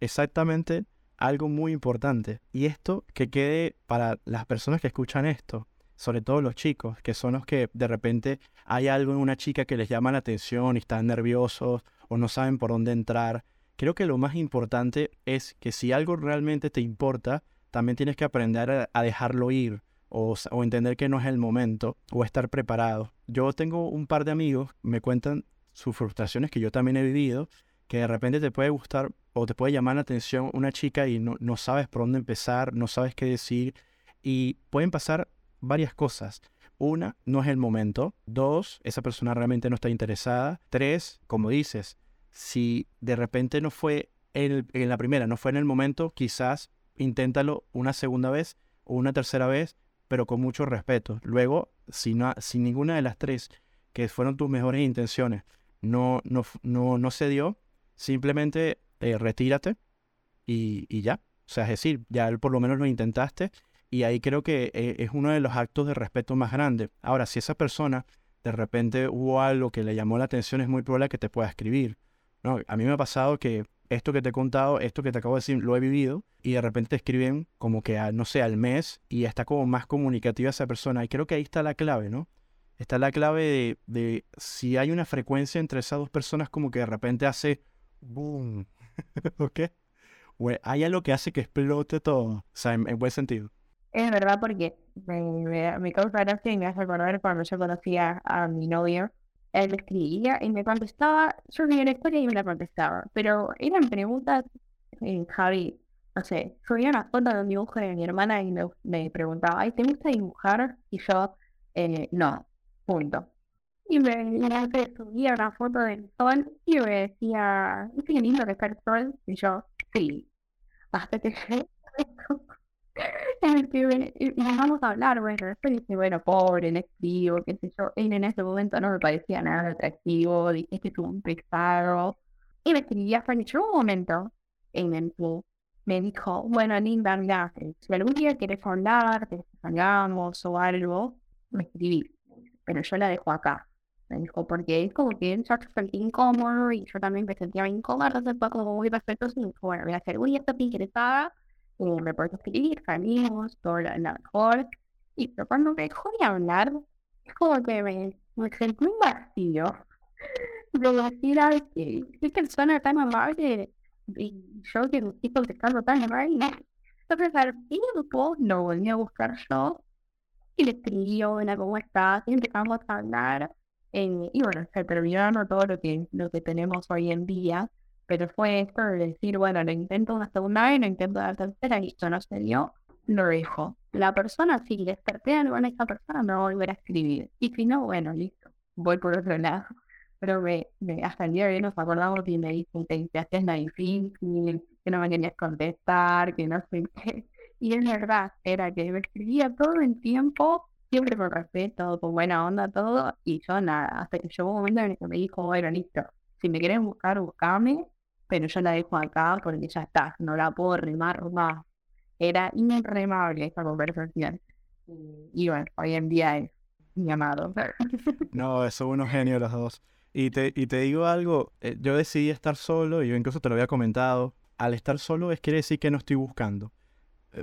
A: exactamente algo muy importante. Y esto que quede para las personas que escuchan esto, sobre todo los chicos, que son los que de repente hay algo en una chica que les llama la atención y están nerviosos o no saben por dónde entrar. Creo que lo más importante es que si algo realmente te importa, también tienes que aprender a, dejarlo ir o, o, entender que no es el momento o estar preparado. Yo tengo un par de amigos, me cuentan sus frustraciones que yo también he vivido, que de repente te puede gustar o te puede llamar la atención una chica y no, no sabes por dónde empezar, no sabes qué decir y pueden pasar varias cosas. Una, no es el momento. Dos, esa persona realmente no está interesada. Tres, como dices, si de repente no fue en, la primera, no fue en el momento, quizás inténtalo una segunda vez o una tercera vez, pero con mucho respeto. Luego, si, no, si ninguna de las tres, que fueron tus mejores intenciones, no, no, no, no se dio, simplemente eh, retírate y, y, ya. O sea, es decir, ya por lo menos lo intentaste y ahí creo que eh, es uno de los actos de respeto más grandes. Ahora, si esa persona de repente hubo algo que le llamó la atención, es muy probable que te pueda escribir. No, a mí me ha pasado que esto que te he contado, esto que te acabo de decir, lo he vivido y de repente te escriben como que, no sé, al mes y está como más comunicativa esa persona. Y creo que ahí está la clave, ¿no? Está la clave de, de si hay una frecuencia entre esas dos personas como que de repente hace boom, ¿ok? O hay algo que hace que explote todo, o sea, en buen sentido.
B: Es verdad porque me, me, me causa gracia y me hace acordar cuando yo conocía a mi novio. Él escribía y me contestaba, yo leía una historia y me la contestaba. Pero eran preguntas, eh, Javi, no sé, subía una foto de un dibujo de mi hermana y me, me preguntaba, Ay, ¿te gusta dibujar? Y yo, eh, no, punto. Y me, subía una foto del sol y me decía, ¿es que lindo que está el sol? Y yo, sí. Hasta que y vamos a hablar, bueno, después dice, bueno, pobre, inactivo, qué sé yo. Y en ese momento no me parecía nada atractivo, dije que tuvo un pesado. Y me escribía Furniture un momento en el que me dijo, bueno, Linda, mira, si algún día quieres hablar, que salgamos o algo, me escribí. Pero yo la dejo acá. Me dijo, porque es como que él se sentía incómodo y yo también me sentía incómodo, entonces fue como muy respetuoso y dijo, bueno, voy a hacer, uy, estoy interesada y me puedo escribir, salimos, todo lo mejor. Y pero cuando me dejó de hablar, es como que me, me sentí un vacío. De decir, ay, que qué persona tan amable. Y yo que me estoy contestando tan amable. Entonces al tiempo lo volví a buscar yo. Y le escribí, hola, ¿cómo estás? Y empezamos a hablar. Eh, y bueno, se terminó todo lo que, lo que tenemos hoy en día. Pero fue esto de decir, bueno, lo intento una segunda vez, lo intento la tercera, y esto no se dio, lo dejo. La persona, si desperté algo en esa persona, me va a volver a escribir. Y si no, bueno, listo, voy por otro lado. Pero me, hasta el día de hoy nos acordamos y me dicen que te hacías difícil, que no me querías contestar, que no sé qué. Y es verdad, era que me escribía todo el tiempo, siempre con respeto, con buena onda, todo, y yo nada, hasta que llegó un momento en el que me dijo, bueno, listo, si me quieren buscar, buscame, pero yo la dejo acá porque ya está, no la puedo remar más. Era irremable esa conversación. Y, bueno, hoy en día es mi amado.
A: no, son unos genios los dos. Y te, y te digo algo, eh, yo decidí estar solo, y yo incluso te lo había comentado, al estar solo es quiere decir que no estoy buscando.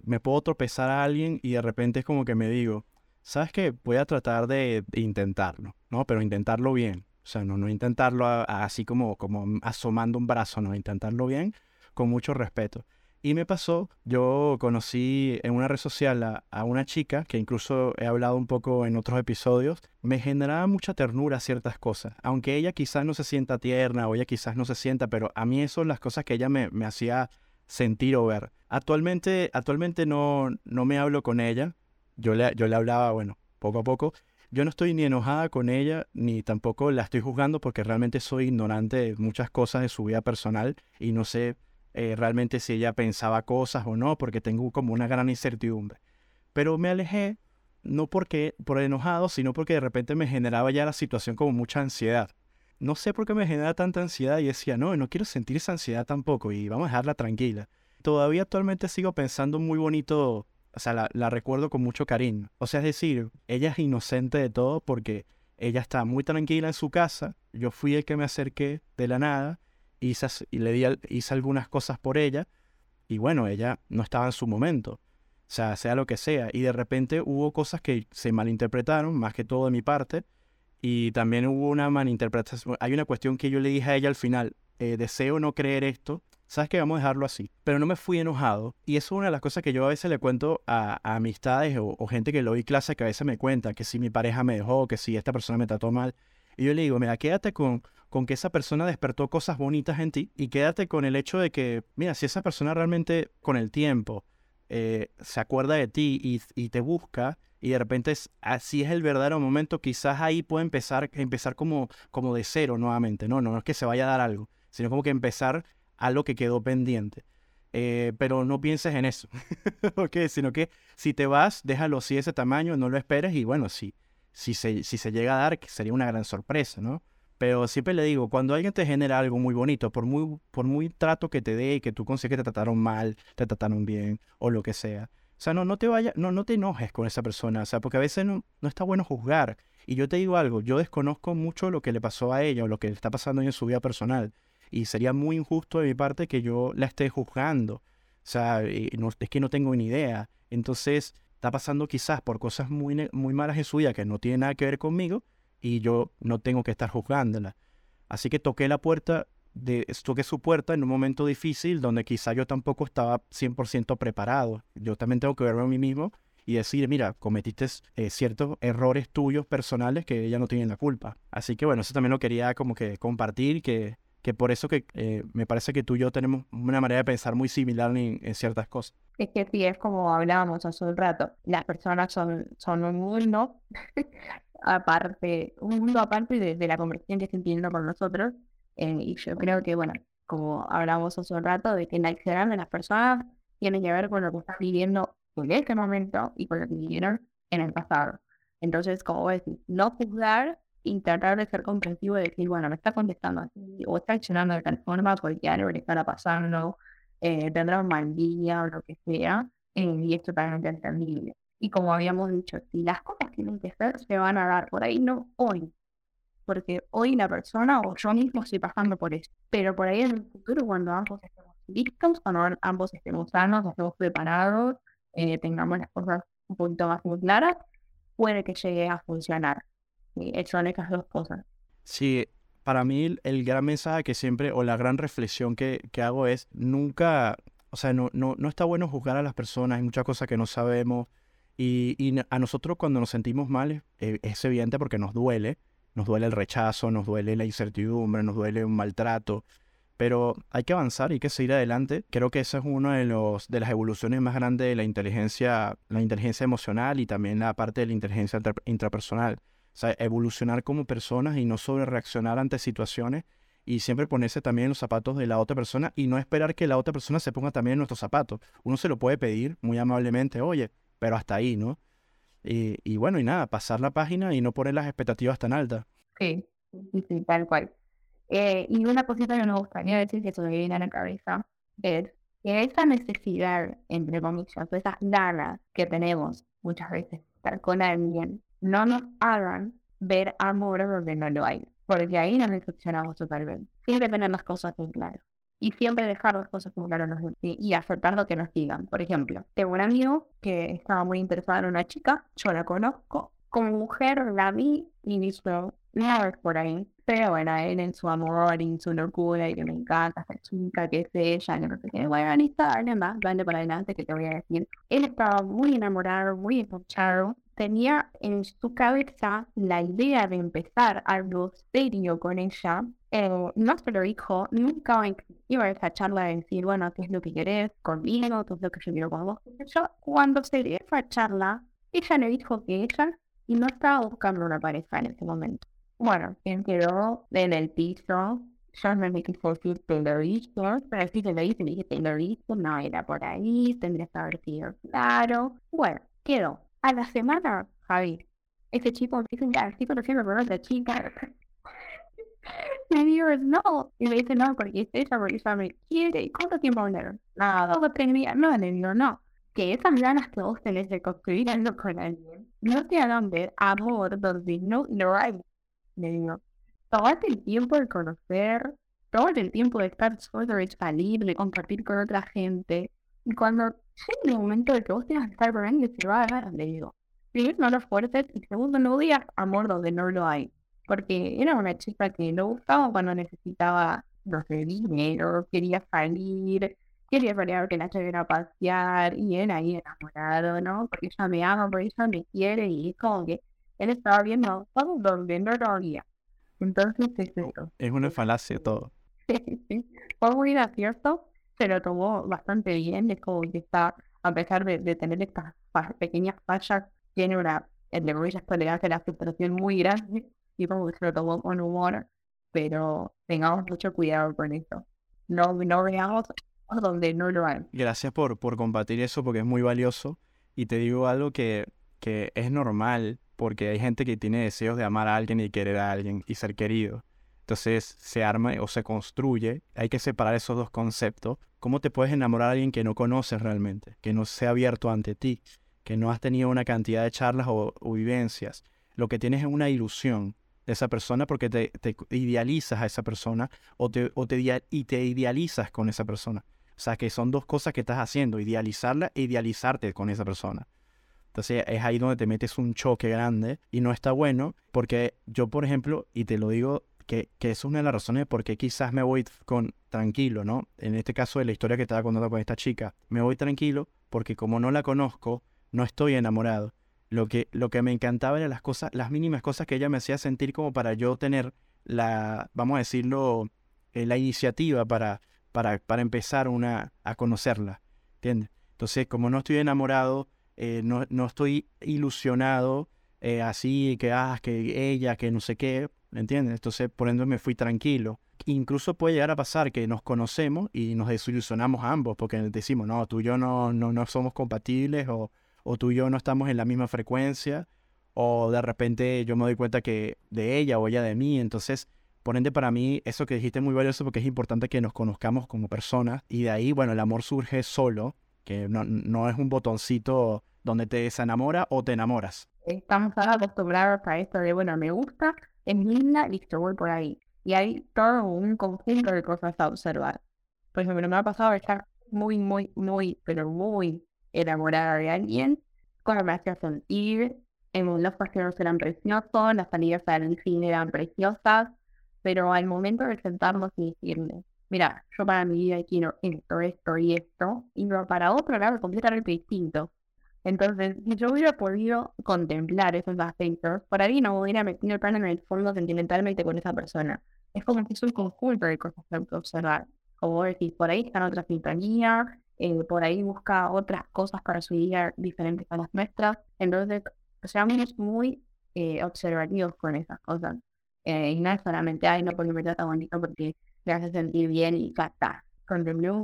A: Me puedo tropezar a alguien y de repente es como que me digo, ¿sabes qué? Voy a tratar de intentarlo, ¿no? Pero intentarlo bien. O sea, no, no intentarlo así como, como asomando un brazo, no, intentarlo bien, con mucho respeto. Y me pasó, yo conocí en una red social a, una chica, que incluso he hablado un poco en otros episodios, me generaba mucha ternura ciertas cosas, aunque ella quizás no se sienta tierna o ella quizás no se sienta, pero a mí eso las cosas que ella me, me hacía sentir o ver. Actualmente, actualmente no, no me hablo con ella, yo le, yo le hablaba, bueno, poco a poco, yo no estoy ni enojada con ella, ni tampoco la estoy juzgando porque realmente soy ignorante de muchas cosas de su vida personal y no sé eh, realmente si ella pensaba cosas o no, porque tengo como una gran incertidumbre. Pero me alejé no porque por enojado, sino porque de repente me generaba ya la situación como mucha ansiedad. No sé por qué me genera tanta ansiedad y decía, no, no quiero sentir esa ansiedad tampoco y vamos a dejarla tranquila. Todavía actualmente sigo pensando muy bonito o sea, la, recuerdo con mucho cariño. O sea, es decir, ella es inocente de todo porque ella está muy tranquila en su casa, yo fui el que me acerqué de la nada, hice, y hice algunas cosas por ella, y bueno, ella no estaba en su momento. O sea, sea lo que sea. Y de repente hubo cosas que se malinterpretaron, más que todo de mi parte. Y también hubo una malinterpretación. Hay una cuestión que yo le dije a ella al final, eh, deseo no creer esto, sabes que vamos a dejarlo así. Pero no me fui enojado. Y eso es una de las cosas que yo a veces le cuento a, amistades o, gente que lo doy clase que a veces me cuenta que si mi pareja me dejó, que si esta persona me trató mal. Y yo le digo, mira, quédate con, con que esa persona despertó cosas bonitas en ti y quédate con el hecho de que, mira, si esa persona realmente con el tiempo eh, se acuerda de ti y, y te busca, y de repente es, así es el verdadero momento, quizás ahí puede empezar, empezar como, como de cero nuevamente. No, no, no es que se vaya a dar algo, sino como que empezar algo que quedó pendiente. Eh, pero no pienses en eso, ¿ok? Sino que si te vas, déjalo así de ese tamaño, no lo esperes y bueno, sí, si se, si se llega a dar, sería una gran sorpresa, ¿no? Pero siempre le digo, cuando alguien te genera algo muy bonito, por muy, por muy trato que te dé y que tú consigas que te trataron mal, te trataron bien o lo que sea, o sea, no, no te vayas, no, no te enojes con esa persona, o sea, porque a veces no, no está bueno juzgar. Y yo te digo algo, yo desconozco mucho lo que le pasó a ella o lo que le está pasando en su vida personal. Y sería muy injusto de mi parte que yo la esté juzgando. O sea, es que no tengo ni idea. Entonces, está pasando quizás por cosas muy, muy malas en su vida que no tienen nada que ver conmigo y yo no tengo que estar juzgándola. Así que toqué la puerta de, toqué su puerta en un momento difícil donde quizá yo tampoco estaba 100% preparado. Yo también tengo que verme a mí mismo y decir, mira, cometiste eh, ciertos errores tuyos personales que ella no tiene la culpa. Así que bueno, eso también lo quería como que compartir, que, que por eso que eh, me parece que tú y yo tenemos una manera de pensar muy similar en, ciertas cosas.
B: Es que sí, es como hablábamos hace un rato, las personas son, son un mundo aparte, un mundo aparte de, la conversación que están teniendo con nosotros eh, y yo creo que, bueno, como hablamos hace un rato, de que la acción de las personas tiene que ver con lo que están viviendo en este momento y con lo que vivieron en el pasado. Entonces, como decís, no juzgar y tratar de ser comprensivo y decir, bueno, me está contestando así, o está accionando de tal forma porque algo le está pasando, eh, tendrá un mal día o lo que sea, eh, y es totalmente entendible. Y como habíamos dicho, si las cosas tienen que ser, se van a dar por ahí, no hoy, porque hoy la persona o yo mismo estoy pasando por eso. Pero por ahí en el futuro, cuando ambos estemos listos, cuando ambos estemos sanos, estemos preparados, eh, tengamos las cosas un poquito más claras, puede que llegue a funcionar. Y son esas dos cosas.
A: Sí, para mí el gran mensaje que siempre, o la gran reflexión que, que hago es, nunca, o sea, no, no, no está bueno juzgar a las personas, hay muchas cosas que no sabemos. Y, y a nosotros cuando nos sentimos mal eh, es evidente porque nos duele, nos duele el rechazo, nos duele la incertidumbre, nos duele un maltrato, pero hay que avanzar hay que seguir adelante. Creo que esa es una de, de las evoluciones más grandes de la inteligencia, la inteligencia emocional y también la parte de la inteligencia intrapersonal. O sea, evolucionar como personas y no sobre reaccionar ante situaciones y siempre ponerse también en los zapatos de la otra persona y no esperar que la otra persona se ponga también en nuestros zapatos. Uno se lo puede pedir muy amablemente, oye, pero hasta ahí, ¿no? Y, bueno, y nada, pasar la página y no poner las expectativas tan altas.
B: Sí, sí, tal cual. Eh, y una cosita que me gustaría decir que se me viene a la cabeza es que esa necesidad, entre comillas, esas ganas que tenemos muchas veces estar con alguien, no nos hagan ver amor donde no lo hay. Porque ahí nos decepcionamos totalmente. Siempre tener las cosas en claro y siempre dejar las cosas como claro y aceptar lo que nos digan. Por ejemplo, tengo un amigo que estaba muy interesado en una chica, yo la conozco, como mujer la vi y dijo, nada por ahí. Pero bueno, él en su amor en su locura y que me encanta esta chica, que es ella, que no sé qué. Bueno, listo, más, para adelante que te voy a decir. Él estaba muy enamorado, muy escuchado tenía en su cabeza la idea de empezar algo serio con ella. Eh, no se lo dijo, nunca iba a esa charla de decir, bueno, ¿qué es lo que querés conmigo? ¿Qué es lo que yo quiero con vos? Yo, cuando se dio esa charla, ella le dijo que ella y no estaba buscando una pareja en ese momento. Bueno, quien quedó en el piso, yo me dije que te lo hizo, pero si te lo hice, me dije, te lo hizo, no era por ahí, tendría que haber sido claro. Bueno, quedó a la semana, Javi, ese chico me dice, ya, el chico no siempre a la chica. me digo, no. Y me dice, no, porque es ella, porque ella me quiere. ¿Y cuánto tiempo hablaron? Nada, dos o tres días. No, le no. Que esas ganas que vos tenés de construir algo con alguien, no te hagan ver amor donde no lo hay. Le digo, tomate el tiempo de conocer, tomate el tiempo de estar solo, de salir, de compartir con otra gente. Y cuando llega el momento de que vos tengas que estar ahí, se va a dar, le digo. Primero, no lo fuertes, y segundo, no digas amor donde no lo hay. Porque era una chica que no gustaba cuando necesitaba, no sé, dinero, quería salir, quería a que la a pasear, y él ahí enamorado, ¿no? Porque ella me ama, porque ella me quiere, y es como que él estaba viendo todo donde no lo había. Entonces es eso.
A: Es una falacia todo.
B: Fue muy gracioso, se lo tomó bastante bien, es como que está, a pesar de, de tener estas pequeñas fallas, tiene una, entre comillas, tolerancia a la frustración muy grande, y como que se lo tomó con humor, pero tengamos mucho cuidado con eso. No, no veamos donde no lo hay.
A: Gracias por, por compartir eso, porque es muy valioso, y te digo algo que, que es normal, porque hay gente que tiene deseos de amar a alguien y querer a alguien y ser querido. Entonces se arma o se construye. Hay que separar esos dos conceptos. ¿Cómo te puedes enamorar a alguien que no conoces realmente? Que no se ha abierto ante ti. Que no has tenido una cantidad de charlas o, vivencias. Lo que tienes es una ilusión de esa persona porque te, idealizas a esa persona o te, o te, y te idealizas con esa persona. O sea que son dos cosas que estás haciendo, idealizarla e idealizarte con esa persona. Entonces es ahí donde te metes un choque grande y no está bueno porque yo, por ejemplo, y te lo digo que, que es una de las razones por qué quizás me voy con tranquilo, ¿no? En este caso de la historia que estaba contando con esta chica, me voy tranquilo porque como no la conozco, no estoy enamorado. Lo que, lo que me encantaba eran las cosas, las mínimas cosas que ella me hacía sentir como para yo tener la, vamos a decirlo, eh, la iniciativa para, para, para empezar una, a conocerla, ¿entiendes? Entonces, como no estoy enamorado, eh, no, no, estoy ilusionado, eh, así que, ah, que ella, que no sé qué, ¿me entiendes? Entonces, por ende, me fui tranquilo. Incluso puede llegar a pasar que nos conocemos y nos desilusionamos ambos, porque decimos, no, tú y yo no, no, no somos compatibles, o, o tú y yo no estamos en la misma frecuencia, o de repente yo me doy cuenta que de ella o ella de mí, entonces, por ende, para mí, eso que dijiste es muy valioso porque es importante que nos conozcamos como personas, y de ahí, bueno, el amor surge solo, que no, no es un botoncito donde te desenamora o te enamoras.
B: Estamos acostumbrados a esto de, bueno, me gusta, es linda, listo, voy por ahí. Y hay todo un conjunto de cosas a observar. Por ejemplo, me ha pasado estar muy, muy, muy, pero muy enamorada de alguien, cuando me hacía sentir, en los paseos eran preciosos, las salidas al cine eran preciosas, pero al momento de sentarnos y decirle, mira, yo para mi vida quiero esto, esto y esto, y para otro lado completamente distinto. Entonces, si yo hubiera podido contemplar esos aspectos, por ahí no hubiera metido el plan en el fondo sentimentalmente con esa persona. Es como que es un conjunto de cosas que observar. Como decir, por ahí están otras sintonías, eh, por ahí busca otras cosas para su vida diferentes a las nuestras. Entonces, seamos muy eh, observativos con esas cosas. Eh, y no es solamente, ay, no, porque me trata bonito porque le hace sentir bien y ya está.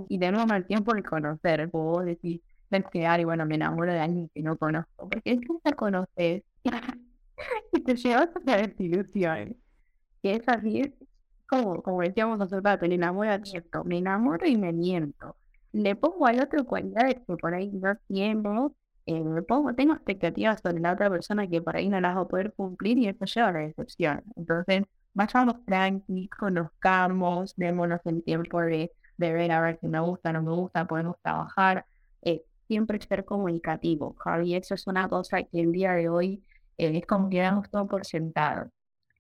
B: Y tenemos el tiempo de conocer, puedo crear y bueno, me enamoro de alguien que no conozco, porque es que te conoces y te llevas a la desilusión. Que es así, como, como decíamos nosotros, me enamoro cierto, me enamoro y me miento. Le pongo al otro cualidades que por ahí no tiempo, eh, me pongo, tengo expectativas sobre la otra persona que por ahí no las voy a poder cumplir y eso lleva a la decepción. Entonces, vayamos tranqui, conozcamos, démonos el tiempo de, de ver a ver si me gusta, no me gusta, podemos trabajar. Eh, siempre ser comunicativo, Y eso es una cosa que el día de hoy eh, es como que damos todo por sentado.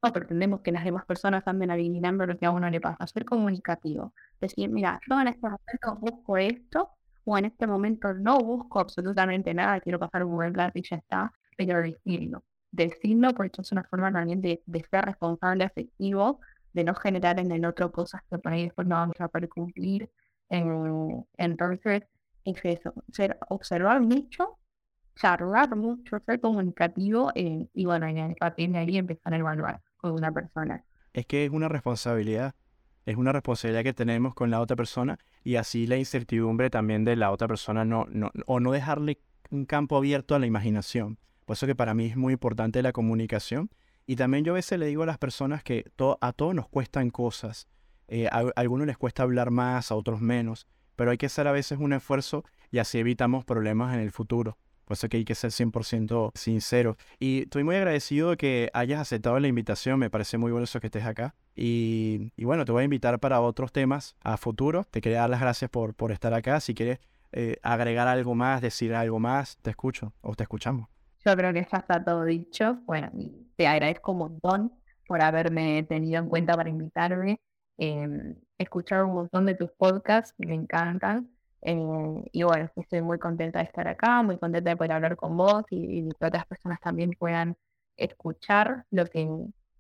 B: No pretendemos que las demás personas anden adivinando lo que a uno le pasa. Ser comunicativo. Decir, mira, yo en este momento busco esto, o en este momento no busco absolutamente nada, quiero pasar un buen plan y ya está, pero decirlo. Decirlo porque es una forma también de, de ser responsable, afectivo, de no generar en el otro cosas que por ahí después no vamos a poder cumplir. entonces, es eso, ser, observar mucho, charlar mucho, ser comunicativo eh, y bueno, ahí empezar a evaluar con una persona.
A: Es que es una responsabilidad, es una responsabilidad que tenemos con la otra persona y así la incertidumbre también de la otra persona no, no, o no dejarle un campo abierto a la imaginación. Por eso que para mí es muy importante la comunicación. Y también yo a veces le digo a las personas que a todos nos cuestan cosas. Eh, a, a, algunos les cuesta hablar más, a otros menos pero hay que hacer a veces un esfuerzo y así evitamos problemas en el futuro. Por eso que hay que ser 100% sincero. Y estoy muy agradecido de que hayas aceptado la invitación. Me parece muy bueno eso que estés acá. Y, bueno, te voy a invitar para otros temas a futuro. Te quería dar las gracias por, por estar acá. Si quieres, eh, agregar algo más, decir algo más, te escucho o te escuchamos.
B: Yo creo que está todo dicho. Bueno, te agradezco un montón por haberme tenido en cuenta para invitarme. Eh, escuchar un montón de tus podcasts, me encantan. Eh, y bueno, estoy muy contenta de estar acá, muy contenta de poder hablar con vos y, y que otras personas también puedan escuchar lo que,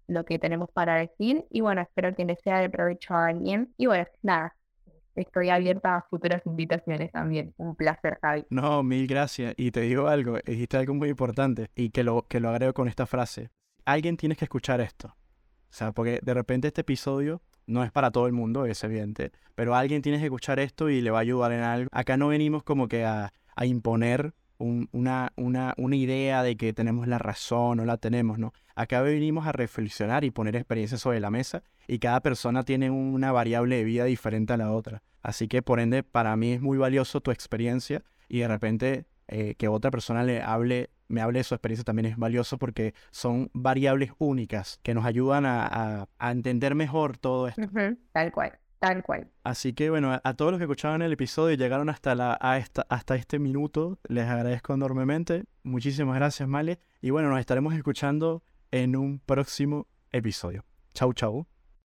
B: lo que tenemos para decir. Y bueno, espero que les sea de provecho a alguien. Y bueno, nada, estoy abierta a futuras invitaciones también. Un placer, Javi.
A: No, mil gracias. Y te digo algo, dijiste algo muy importante y que lo, que lo agrego con esta frase. Alguien tienes que escuchar esto. O sea, porque de repente este episodio no es para todo el mundo, es evidente, pero alguien tiene que escuchar esto y le va a ayudar en algo. Acá no venimos como que a, a imponer una, una, una, idea de que tenemos la razón o la tenemos, ¿no? Acá venimos a reflexionar y poner experiencias sobre la mesa y cada persona tiene una variable de vida diferente a la otra. Así que por ende, para mí es muy valioso tu experiencia y de repente eh, que otra persona le hable, me hable de su experiencia también es valioso porque son variables únicas que nos ayudan a, a, entender mejor todo esto.
B: Tal cual. Tal cual.
A: Así que bueno, a, todos los que escuchaban el episodio y llegaron hasta, la, a esta, hasta este minuto, les agradezco enormemente. Muchísimas gracias, Male. Y bueno, nos estaremos escuchando en un próximo episodio. Chau, chau.